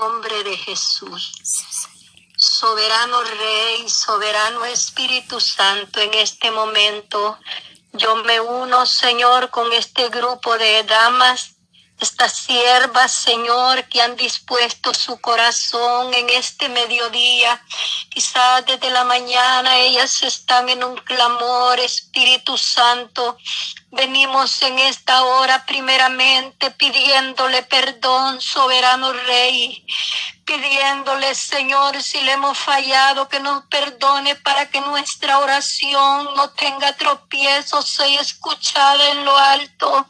nombre de Jesús. Soberano Rey, soberano Espíritu Santo, en este momento yo me uno, Señor, con este grupo de damas estas siervas, Señor, que han dispuesto su corazón en este mediodía. Quizás desde la mañana ellas están en un clamor, Espíritu Santo. Venimos en esta hora primeramente pidiéndole perdón, soberano Rey, pidiéndole, Señor, si le hemos fallado, que nos perdone para que nuestra oración no tenga tropiezos, sea escuchada en lo alto.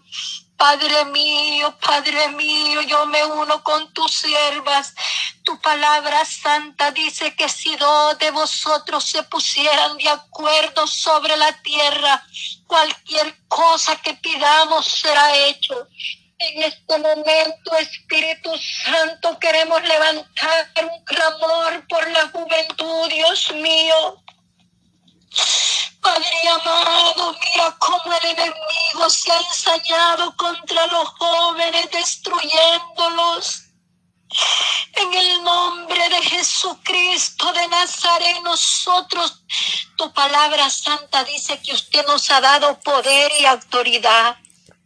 Padre mío, Padre mío, yo me uno con tus siervas. Tu palabra santa dice que si dos de vosotros se pusieran de acuerdo sobre la tierra, cualquier cosa que pidamos será hecho. En este momento, Espíritu Santo, queremos levantar un clamor por la juventud, Dios mío. Padre amado, mira cómo el enemigo se ha ensañado contra los jóvenes, destruyéndolos. En el nombre de Jesucristo de Nazaret, nosotros, tu palabra santa dice que usted nos ha dado poder y autoridad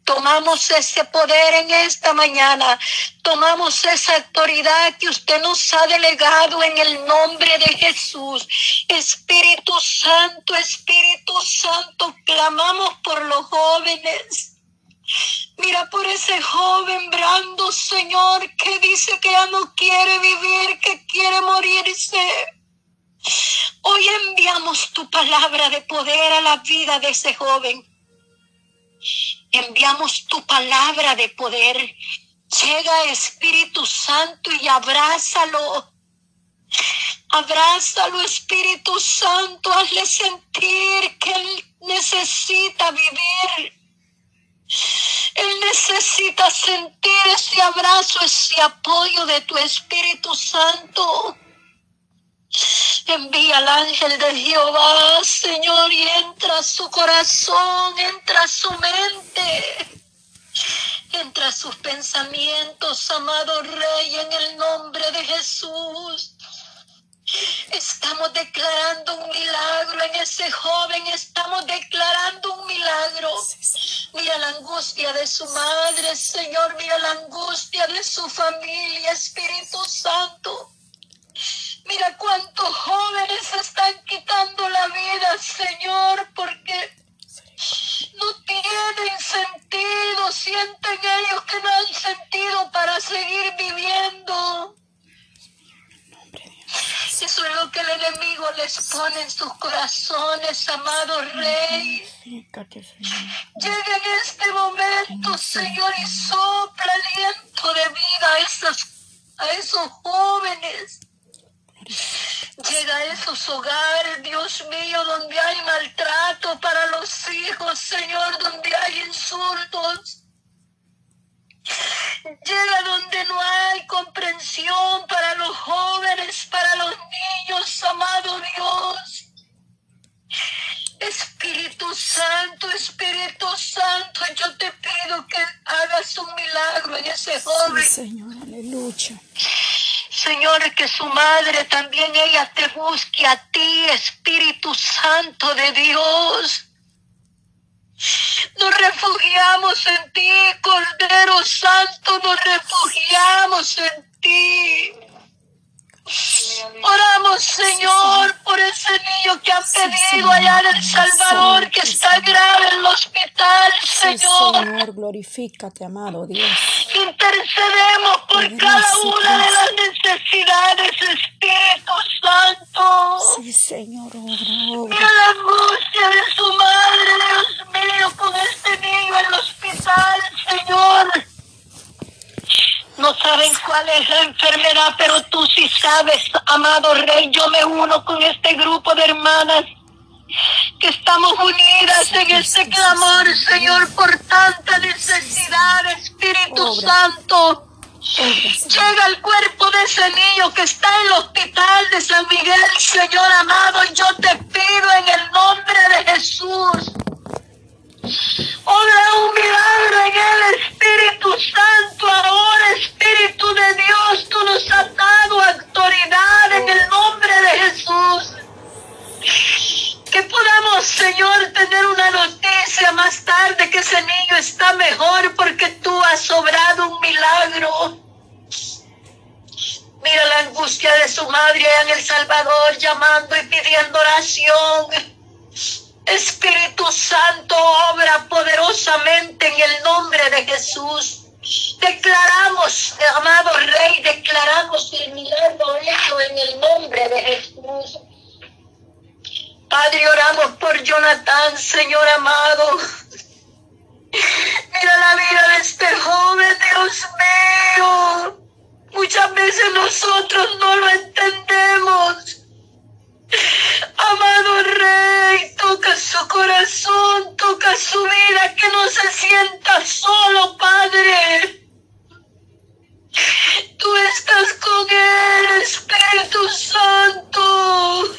Tomamos ese poder en esta mañana. Tomamos esa autoridad que usted nos ha delegado en el nombre de Jesús. Espíritu Santo, Espíritu Santo, clamamos por los jóvenes. Mira por ese joven Brando, Señor, que dice que ya no quiere vivir, que quiere morirse. Hoy enviamos tu palabra de poder a la vida de ese joven. Enviamos tu palabra de poder. Llega Espíritu Santo y abrázalo. Abrázalo, Espíritu Santo. Hazle sentir que Él necesita vivir. Él necesita sentir ese abrazo, ese apoyo de tu Espíritu Santo. Envía al ángel de Jehová, Señor, y entra a su corazón, entra a su mente, entra a sus pensamientos, amado Rey, en el nombre de Jesús. Estamos declarando un milagro en ese joven, estamos declarando un milagro. Mira la angustia de su madre, Señor, mira la angustia de su familia, Espíritu Santo. Mira cuántos jóvenes están quitando la vida, Señor, porque no tienen sentido, sienten ellos que no han sentido para seguir viviendo. Eso es lo que el enemigo les pone en sus corazones, amado Rey. Llega en este momento, Señor, y sopla aliento de vida a, esos, a esos jóvenes Llega a esos hogares, Dios mío, donde hay maltrato para los hijos, Señor, donde hay insultos. Llega donde no hay comprensión para los jóvenes, para los niños, amado Dios. Espíritu Santo, Espíritu Santo, yo te pido que hagas un milagro en ese joven. Señor, aleluya. Señor, que su madre también ella te busque a ti, Espíritu Santo de Dios. Nos refugiamos en ti, Cordero Santo, nos refugiamos en ti. Oramos, Señor, por ese niño que ha pedido allá en El Salvador, que está grave en el hospital, Señor. Señor, glorifícate, amado Dios. Intercedemos por cada una de las necesidades, Espíritu Santo. Sí, Señor, obra, obra. La angustia de su madre, Dios mío, con este niño en el hospital, Señor. No saben cuál es la enfermedad, pero tú sí sabes, amado Rey. Yo me uno con este grupo de hermanas que estamos unidas en este clamor, Señor, por tanta necesidad, Espíritu Santo. Llega el cuerpo de ese niño que está en el hospital de San Miguel, Señor amado. Yo te pido en el nombre de Jesús Obra un milagro en el Espíritu Santo. Ahora, Espíritu de Dios, tú nos has dado autoridad en el nombre de Jesús. Que podamos, Señor, tener una noticia más tarde que ese niño está mejor porque tú has obrado un milagro. Mira la angustia de su madre en El Salvador llamando y pidiendo oración Espíritu Santo, obra poderosamente en el nombre de Jesús. Declaramos, amado Rey, declaramos el milagro hecho en el nombre de Jesús. Padre, oramos por Jonathan, Señor amado. Mira la vida de este joven, Dios mío. Muchas veces nosotros no lo entendemos. Amado Rey, toca su corazón, toca su vida, que no se sienta solo, Padre. Tú estás con él, Espíritu Santo.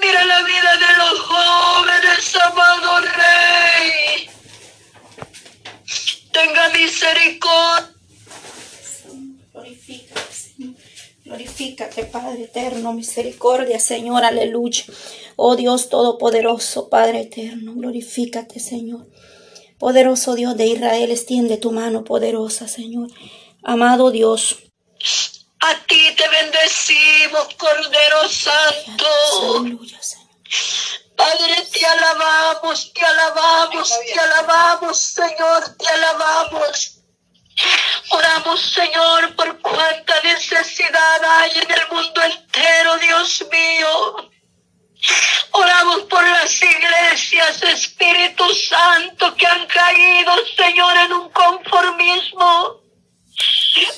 Mira la vida de los jóvenes, amado Rey. Tenga misericordia. Señor. Glorifícate, Padre eterno, misericordia, Señor, aleluya. Oh Dios Todopoderoso, Padre eterno, glorifícate, Señor. Poderoso Dios de Israel, extiende tu mano poderosa, Señor. Amado Dios. A ti te bendecimos, Cordero Santo. Aleluya, Señor. Padre, te alabamos, te alabamos, te alabamos, Señor, te alabamos. Oramos, Señor, por cuánta necesidad hay en el mundo entero, Dios mío. Oramos por las iglesias, Espíritu Santo, que han caído, Señor, en un conformismo.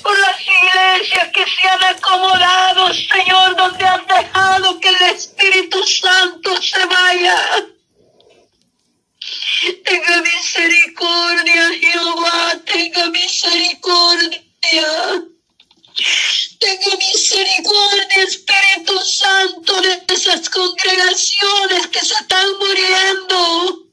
Por las iglesias que se han acomodado, Señor, donde han dejado que el Espíritu Santo se vaya. Tenga misericordia, Jehová, tenga misericordia. Tenga misericordia, Espíritu Santo, de esas congregaciones que se están muriendo.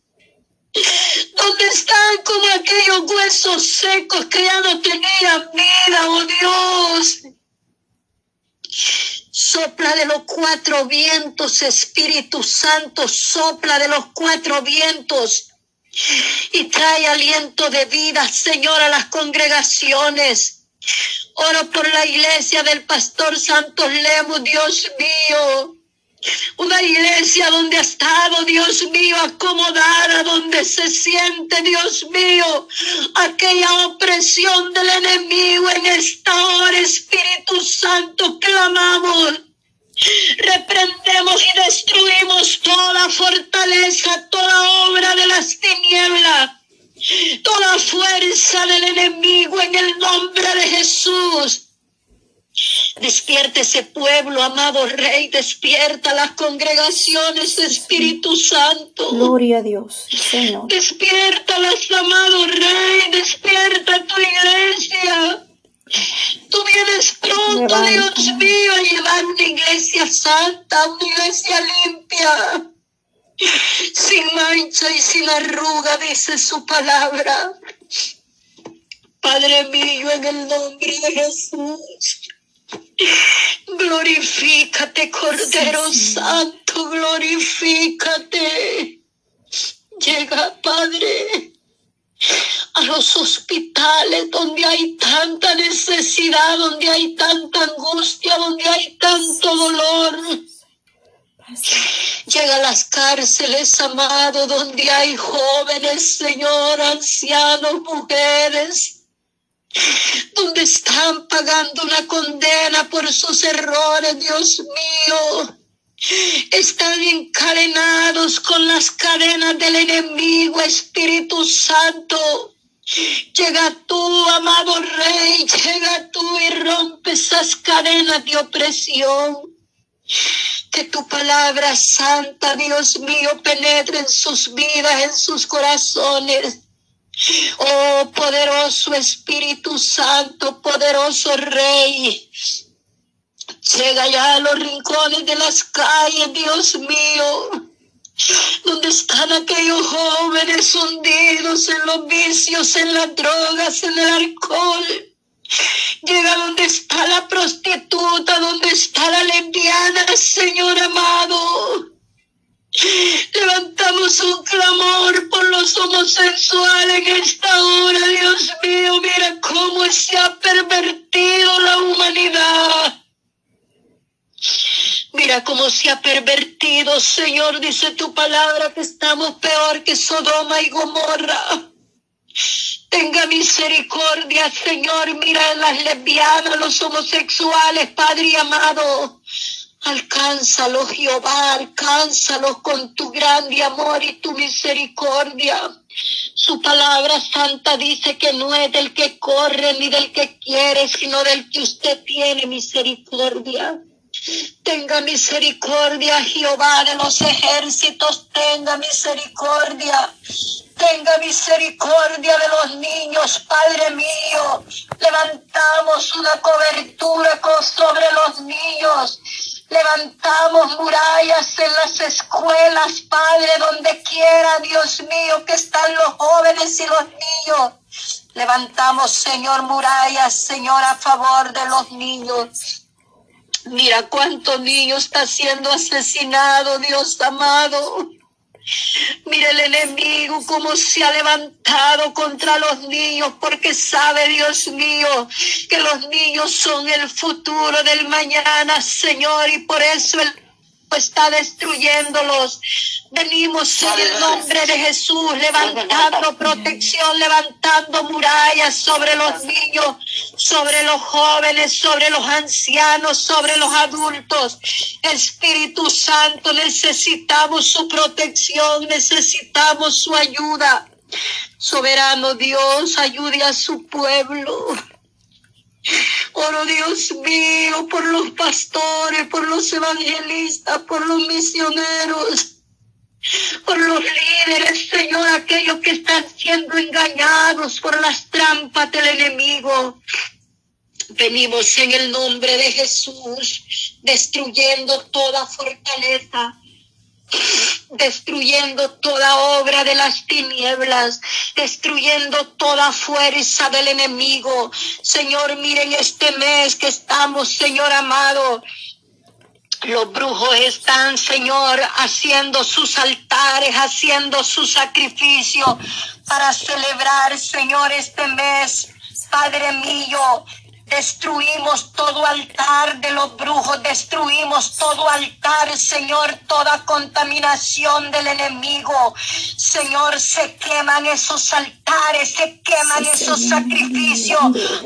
Donde están como aquellos huesos secos que ya no tenían vida, oh Dios. Sopla de los cuatro vientos, Espíritu Santo, sopla de los cuatro vientos y trae aliento de vida, Señor, a las congregaciones. Oro por la iglesia del pastor Santos Lemos, Dios mío. Una iglesia donde ha estado, Dios mío, acomodada, donde se siente, Dios mío, aquella opresión del enemigo en esta hora, Espíritu Santo, clamamos. Reprendemos y destruimos toda fortaleza, toda obra de las tinieblas, toda fuerza del enemigo en el nombre de Jesús. Despierta ese pueblo, amado Rey, despierta las congregaciones, Espíritu Santo. Gloria a Dios, Señor. Despiértalas, amado Rey, despierta tu iglesia. Tú vienes pronto. Dios mío, a llevar una iglesia santa, una iglesia limpia, sin mancha y sin arruga, dice su palabra. Padre mío, en el nombre de Jesús. Glorifícate, Cordero Sí. Santo, glorifícate. Llega, Padre, a los hospitales donde hay tanta necesidad, donde hay tanta angustia, donde hay tanto dolor. Llega a las cárceles, amado, donde hay jóvenes, Señor, ancianos, mujeres, donde están pagando una condena por sus errores, Dios mío. Están encadenados con las cadenas del enemigo, Espíritu Santo. Llega tú, amado Rey, llega tú y rompe esas cadenas de opresión. Que tu palabra santa, Dios mío, penetre en sus vidas, en sus corazones. Oh, poderoso Espíritu Santo, poderoso Rey. Llega ya a los rincones de las calles, Dios mío. Donde están aquellos jóvenes hundidos en los vicios, en las drogas, en el alcohol. Llega donde está la prostituta, donde está la lesbiana, Señor amado. Levantamos un clamor por los homosexuales en esta hora, Dios mío. Mira cómo se ha pervertido la humanidad. Mira cómo se ha pervertido, Señor, dice tu palabra, que estamos peor que Sodoma y Gomorra. Tenga misericordia, Señor. Mira las lesbianas, los homosexuales, Padre amado. Alcánzalos, Jehová, alcánzalos con tu grande amor y tu misericordia. Su palabra santa dice que no es del que corre ni del que quiere, sino del que usted tiene misericordia. Tenga misericordia, Jehová de los ejércitos, tenga misericordia. Tenga misericordia de los niños, Padre mío. Levantamos una cobertura sobre los niños. Levantamos murallas en las escuelas, Padre, donde quiera, Dios mío, que están los jóvenes y los niños. Levantamos, Señor, murallas, Señor, a favor de los niños. Mira cuánto niño está siendo asesinado, Dios amado. Mira el enemigo cómo se ha levantado contra los niños porque sabe, Dios mío, que los niños son el futuro del mañana, Señor, y por eso el está destruyéndolos. Venimos en el nombre de Jesús, levantando protección, levantando murallas sobre los niños, sobre los jóvenes, sobre los ancianos, sobre los adultos. Espíritu Santo, necesitamos su protección, necesitamos su ayuda. Soberano Dios, ayude a su pueblo. Oro Dios mío por los pastores, por los evangelistas, por los misioneros, por los líderes, Señor, aquellos que están siendo engañados por las trampas del enemigo. Venimos en el nombre de Jesús, destruyendo toda fortaleza, destruyendo toda obra de las tinieblas, destruyendo toda fuerza del enemigo. Señor, miren este mes que estamos, Señor amado. Los brujos están, Señor, haciendo sus altares, haciendo su sacrificio para celebrar, Señor, este mes. Padre mío, Destruimos todo altar de los brujos, destruimos todo altar, Señor, toda contaminación del enemigo. Señor, se queman esos altares, se queman esos sacrificios,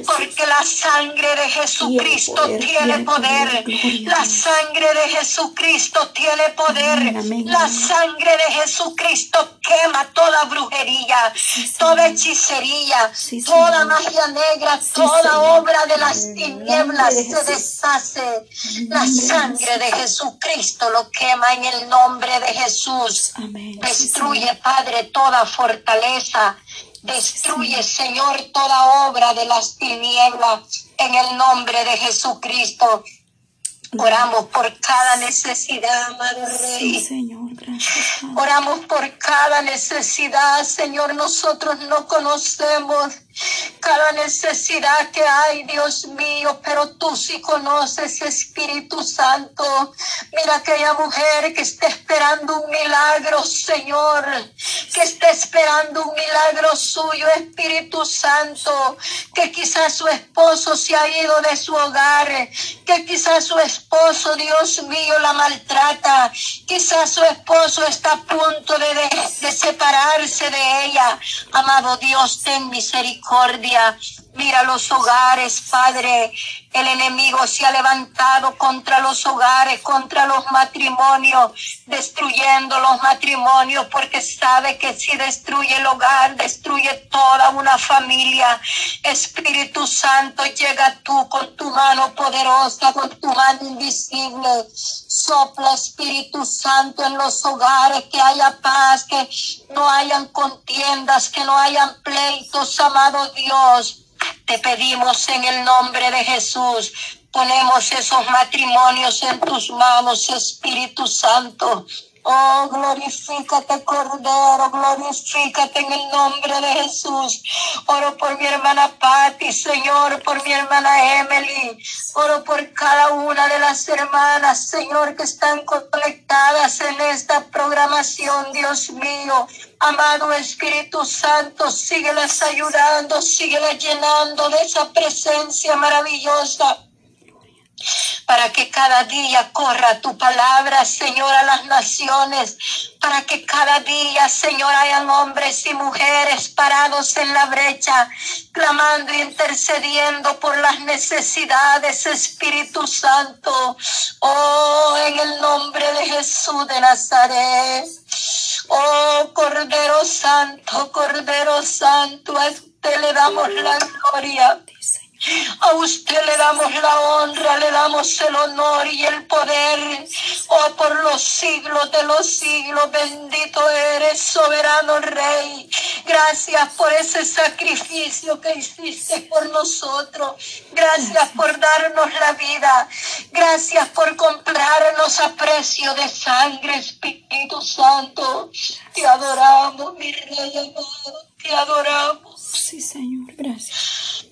porque la sangre de Jesucristo tiene poder. La sangre de Jesucristo tiene poder. La sangre de Jesucristo quema toda brujería, toda hechicería, toda magia negra, toda obra de las tinieblas se deshace. La sangre de Jesucristo lo quema en el nombre de Jesús. Destruye, Padre, toda fortaleza. Destruye, Señor, toda obra de las tinieblas en el nombre de Jesucristo. Oramos por cada necesidad, amado Rey. Señor, gracias. Oramos por cada necesidad, Señor. Nosotros no conocemos cada necesidad que hay, Dios mío, pero tú sí conoces, Espíritu Santo. Mira aquella mujer que está esperando un milagro, Señor, que está esperando un milagro suyo, Espíritu Santo, que quizás su esposo se ha ido de su hogar, que quizás su esposo, Dios mío, la maltrata, quizás su esposo está a punto de, de, de separarse de ella. Amado Dios, ten misericordia Mira los hogares, Padre. El enemigo se ha levantado contra los hogares, contra los matrimonios, destruyendo los matrimonios, porque sabe que si destruye el hogar, destruye toda una familia. Espíritu Santo, llega tú con tu mano poderosa, con tu mano invisible. Sopla, Espíritu Santo, en los hogares, que haya paz, que no hayan contiendas, que no hayan pleitos, Dios. Te pedimos en el nombre de Jesús, ponemos esos matrimonios en tus manos, Espíritu Santo. Oh, glorifícate, Cordero, glorifícate en el nombre de Jesús. Oro por mi hermana Patti, Señor, por mi hermana Emily. Oro por cada una de las hermanas, Señor, que están conectadas en esta programación, Dios mío. Amado Espíritu Santo, síguelas ayudando, síguelas llenando de esa presencia maravillosa para que cada día corra tu palabra, Señor, a las naciones, para que cada día, Señor, hayan hombres y mujeres parados en la brecha, clamando e intercediendo por las necesidades, Espíritu Santo. Oh, en el nombre de Jesús de Nazaret. Oh, Cordero Santo, Cordero Santo, a usted le damos la gloria. A usted le damos la honra, le damos el honor y el poder. Oh, por los siglos de los siglos, bendito eres, soberano Rey. Gracias por ese sacrificio que hiciste por nosotros. Gracias por darnos la vida. Gracias por comprarnos a precio de sangre, Espíritu Santo. Te adoramos, mi Rey amado. Te adoramos. Sí, Señor, gracias.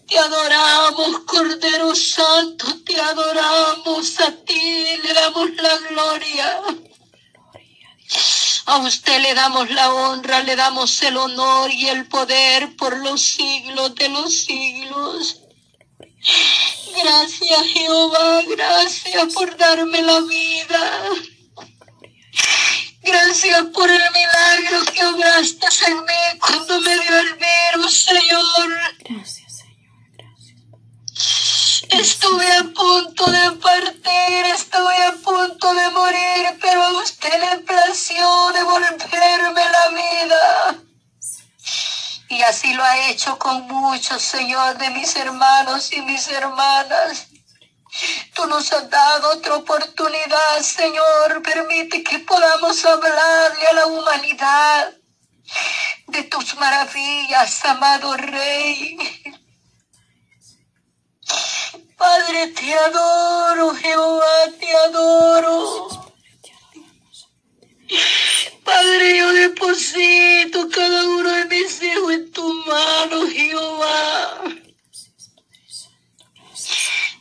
Te adoramos, Cordero Santo, te adoramos a ti, le damos la gloria. A usted le damos la honra, le damos el honor y el poder por los siglos de los siglos. Gracias Jehová, gracias por darme la vida. Gracias por el milagro que obraste en mí cuando me dio el virus, Señor. Gracias. Estuve a punto de partir, estuve a punto de morir, pero a usted le plació devolverme la vida. Y así lo ha hecho con muchos, Señor, de mis hermanos y mis hermanas. Tú nos has dado otra oportunidad, Señor. Permite que podamos hablarle a la humanidad de tus maravillas, amado Rey. Padre, te adoro, Jehová, te adoro. Padre, yo deposito cada uno de mis hijos en tu mano, Jehová.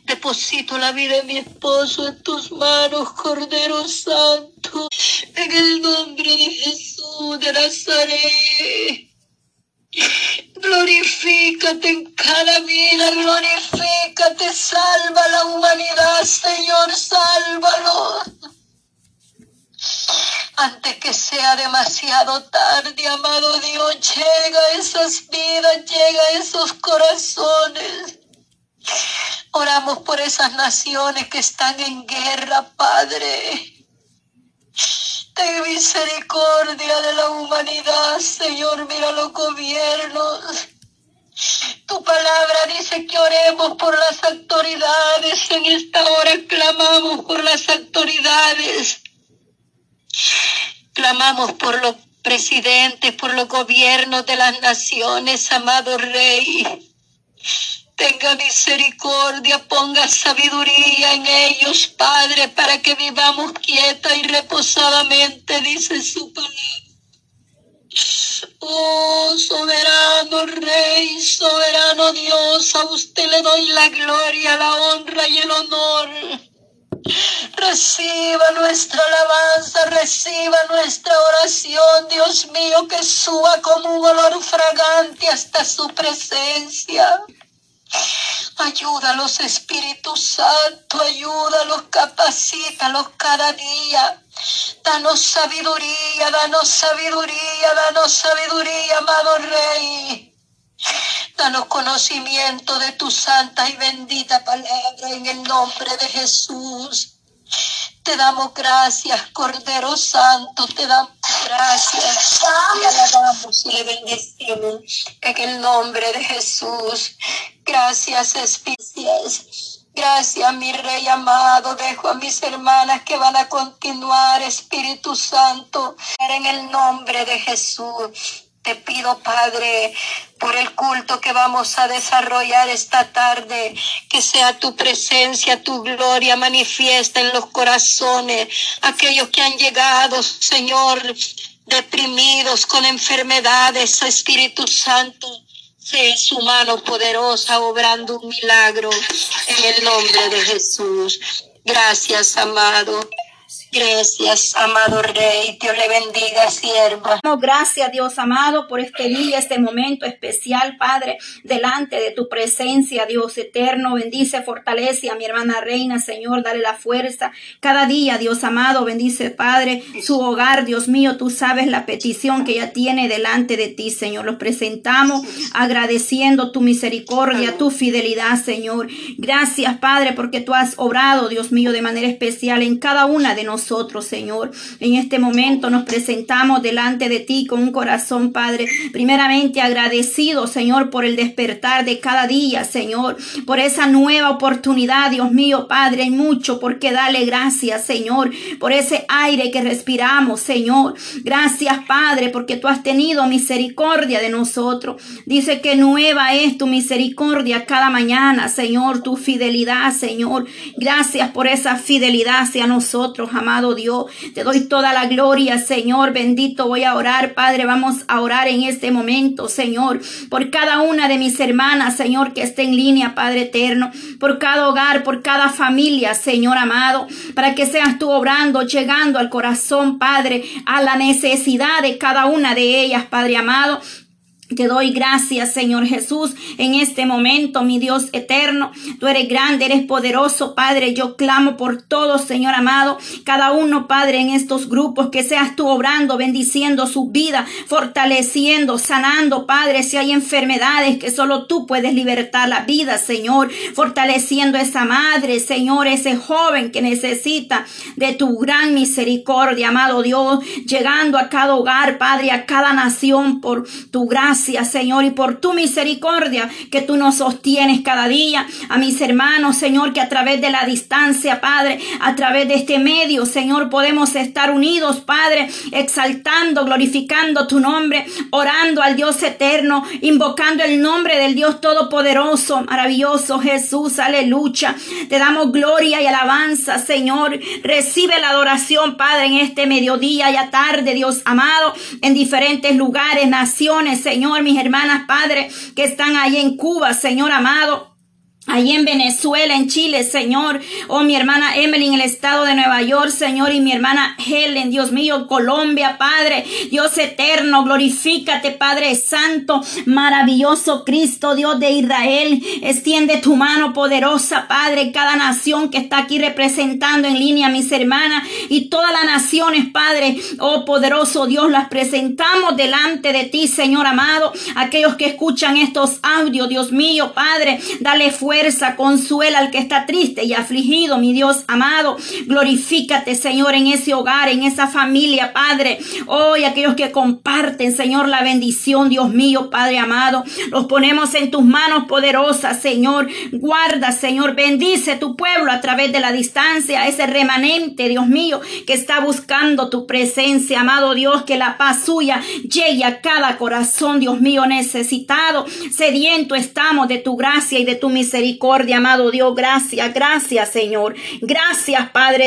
Deposito la vida de mi esposo en tus manos, Cordero Santo, en el nombre de Jesús de Nazaret. Glorifícate en cada vida, glorifícate, salva la humanidad, Señor, sálvalo. Antes que sea demasiado tarde, amado Dios, llega a esas vidas, llega a esos corazones. Oramos por esas naciones que están en guerra, Padre. Ten misericordia de la humanidad, Señor. Mira los gobiernos. Tu palabra dice que oremos por las autoridades. En esta hora clamamos por las autoridades. Clamamos por los presidentes, por los gobiernos de las naciones, amado Rey. Tenga misericordia, ponga sabiduría en ellos, Padre, para que vivamos quieta y reposadamente, dice su palabra. Oh, soberano Rey, soberano Dios, a usted le doy la gloria, la honra y el honor. Reciba nuestra alabanza, reciba nuestra oración, Dios mío, que suba como un olor fragante hasta su presencia. Ayúdalos, Espíritu Santo, ayúdalos, capacítalos cada día. Danos sabiduría, danos sabiduría, danos sabiduría, amado Rey. Danos conocimiento de tu santa y bendita palabra en el nombre de Jesús. Te damos gracias, Cordero Santo, te damos gracias. Te alabamos y le bendecimos en el nombre de Jesús. Gracias, Espíritus. Gracias, mi Rey amado. Dejo a mis hermanas que van a continuar, Espíritu Santo, en el nombre de Jesús. Te pido, Padre, por el culto que vamos a desarrollar esta tarde, que sea tu presencia, tu gloria manifiesta en los corazones, aquellos que han llegado, Señor, deprimidos con enfermedades, Espíritu Santo. Sea su mano poderosa obrando un milagro en el nombre de Jesús. Gracias, amado. Gracias, amado Rey. Dios le bendiga, sierva. Gracias, Dios amado, por este día, este momento especial, Padre, delante de tu presencia, Dios eterno. Bendice, fortalece a mi hermana Reina, Señor, dale la fuerza. Cada día, Dios amado, bendice, Padre, su hogar, Dios mío. Tú sabes la petición que ella tiene delante de ti, Señor. Los presentamos agradeciendo tu misericordia, tu fidelidad, Señor. Gracias, Padre, porque tú has obrado, Dios mío, de manera especial en cada una de nosotros nosotros, Señor. En este momento nos presentamos delante de ti con un corazón, Padre, primeramente agradecido, Señor, por el despertar de cada día, Señor, por esa nueva oportunidad, Dios mío, Padre, hay mucho por qué darle gracias, Señor, por ese aire que respiramos, Señor. Gracias, Padre, porque tú has tenido misericordia de nosotros. Dice que nueva es tu misericordia cada mañana, Señor, tu fidelidad, Señor. Gracias por esa fidelidad hacia nosotros, amado Dios. Te doy toda la gloria, Señor. Bendito voy a orar, Padre. Vamos a orar en este momento, Señor, por cada una de mis hermanas, Señor, que esté en línea, Padre eterno, por cada hogar, por cada familia, Señor amado, para que seas tú obrando, llegando al corazón, Padre, a la necesidad de cada una de ellas, Padre amado. Te doy gracias, Señor Jesús, en este momento, mi Dios eterno. Tú eres grande, eres poderoso, Padre. Yo clamo por todos, Señor amado. Cada uno, Padre, en estos grupos, que seas tú obrando, bendiciendo su vida, fortaleciendo, sanando, Padre. Si hay enfermedades que solo tú puedes libertar la vida, Señor. Fortaleciendo esa madre, Señor, ese joven que necesita de tu gran misericordia, amado Dios. Llegando a cada hogar, Padre, a cada nación por tu gracia Señor, y por tu misericordia que tú nos sostienes cada día. A mis hermanos, Señor, que a través de la distancia, Padre, a través de este medio, Señor, podemos estar unidos, Padre, exaltando, glorificando tu nombre, orando al Dios eterno, invocando el nombre del Dios Todopoderoso, maravilloso Jesús, aleluya. Te damos gloria y alabanza, Señor. Recibe la adoración, Padre, en este mediodía y a tarde, Dios amado, en diferentes lugares, naciones, Señor Señor, mis hermanas, Padre, que están ahí en Cuba, Señor amado. Allí en Venezuela, en Chile, Señor. Oh, mi hermana Emily en el estado de Nueva York, Señor. Y mi hermana Helen, Dios mío, Colombia, Padre. Dios eterno, glorifícate, Padre Santo, maravilloso Cristo, Dios de Israel. Extiende tu mano poderosa, Padre. Cada nación que está aquí representando en línea, mis hermanas. Y todas las naciones, Padre. Oh, poderoso Dios, las presentamos delante de ti, Señor amado. Aquellos que escuchan estos audios, Dios mío, Padre. Dale fuerza consuela al que está triste y afligido, mi Dios amado. Glorifícate, Señor, en ese hogar, en esa familia, Padre. Hoy aquellos que comparten, Señor, la bendición, Dios mío, Padre amado. Los ponemos en tus manos poderosas, Señor. Guarda, Señor, bendice tu pueblo a través de la distancia, ese remanente, Dios mío, que está buscando tu presencia, amado Dios, que la paz suya llegue a cada corazón, Dios mío, necesitado. Sediento estamos de tu gracia y de tu misericordia misericordia, amado Dios. Gracias, gracias, Señor. Gracias, Padre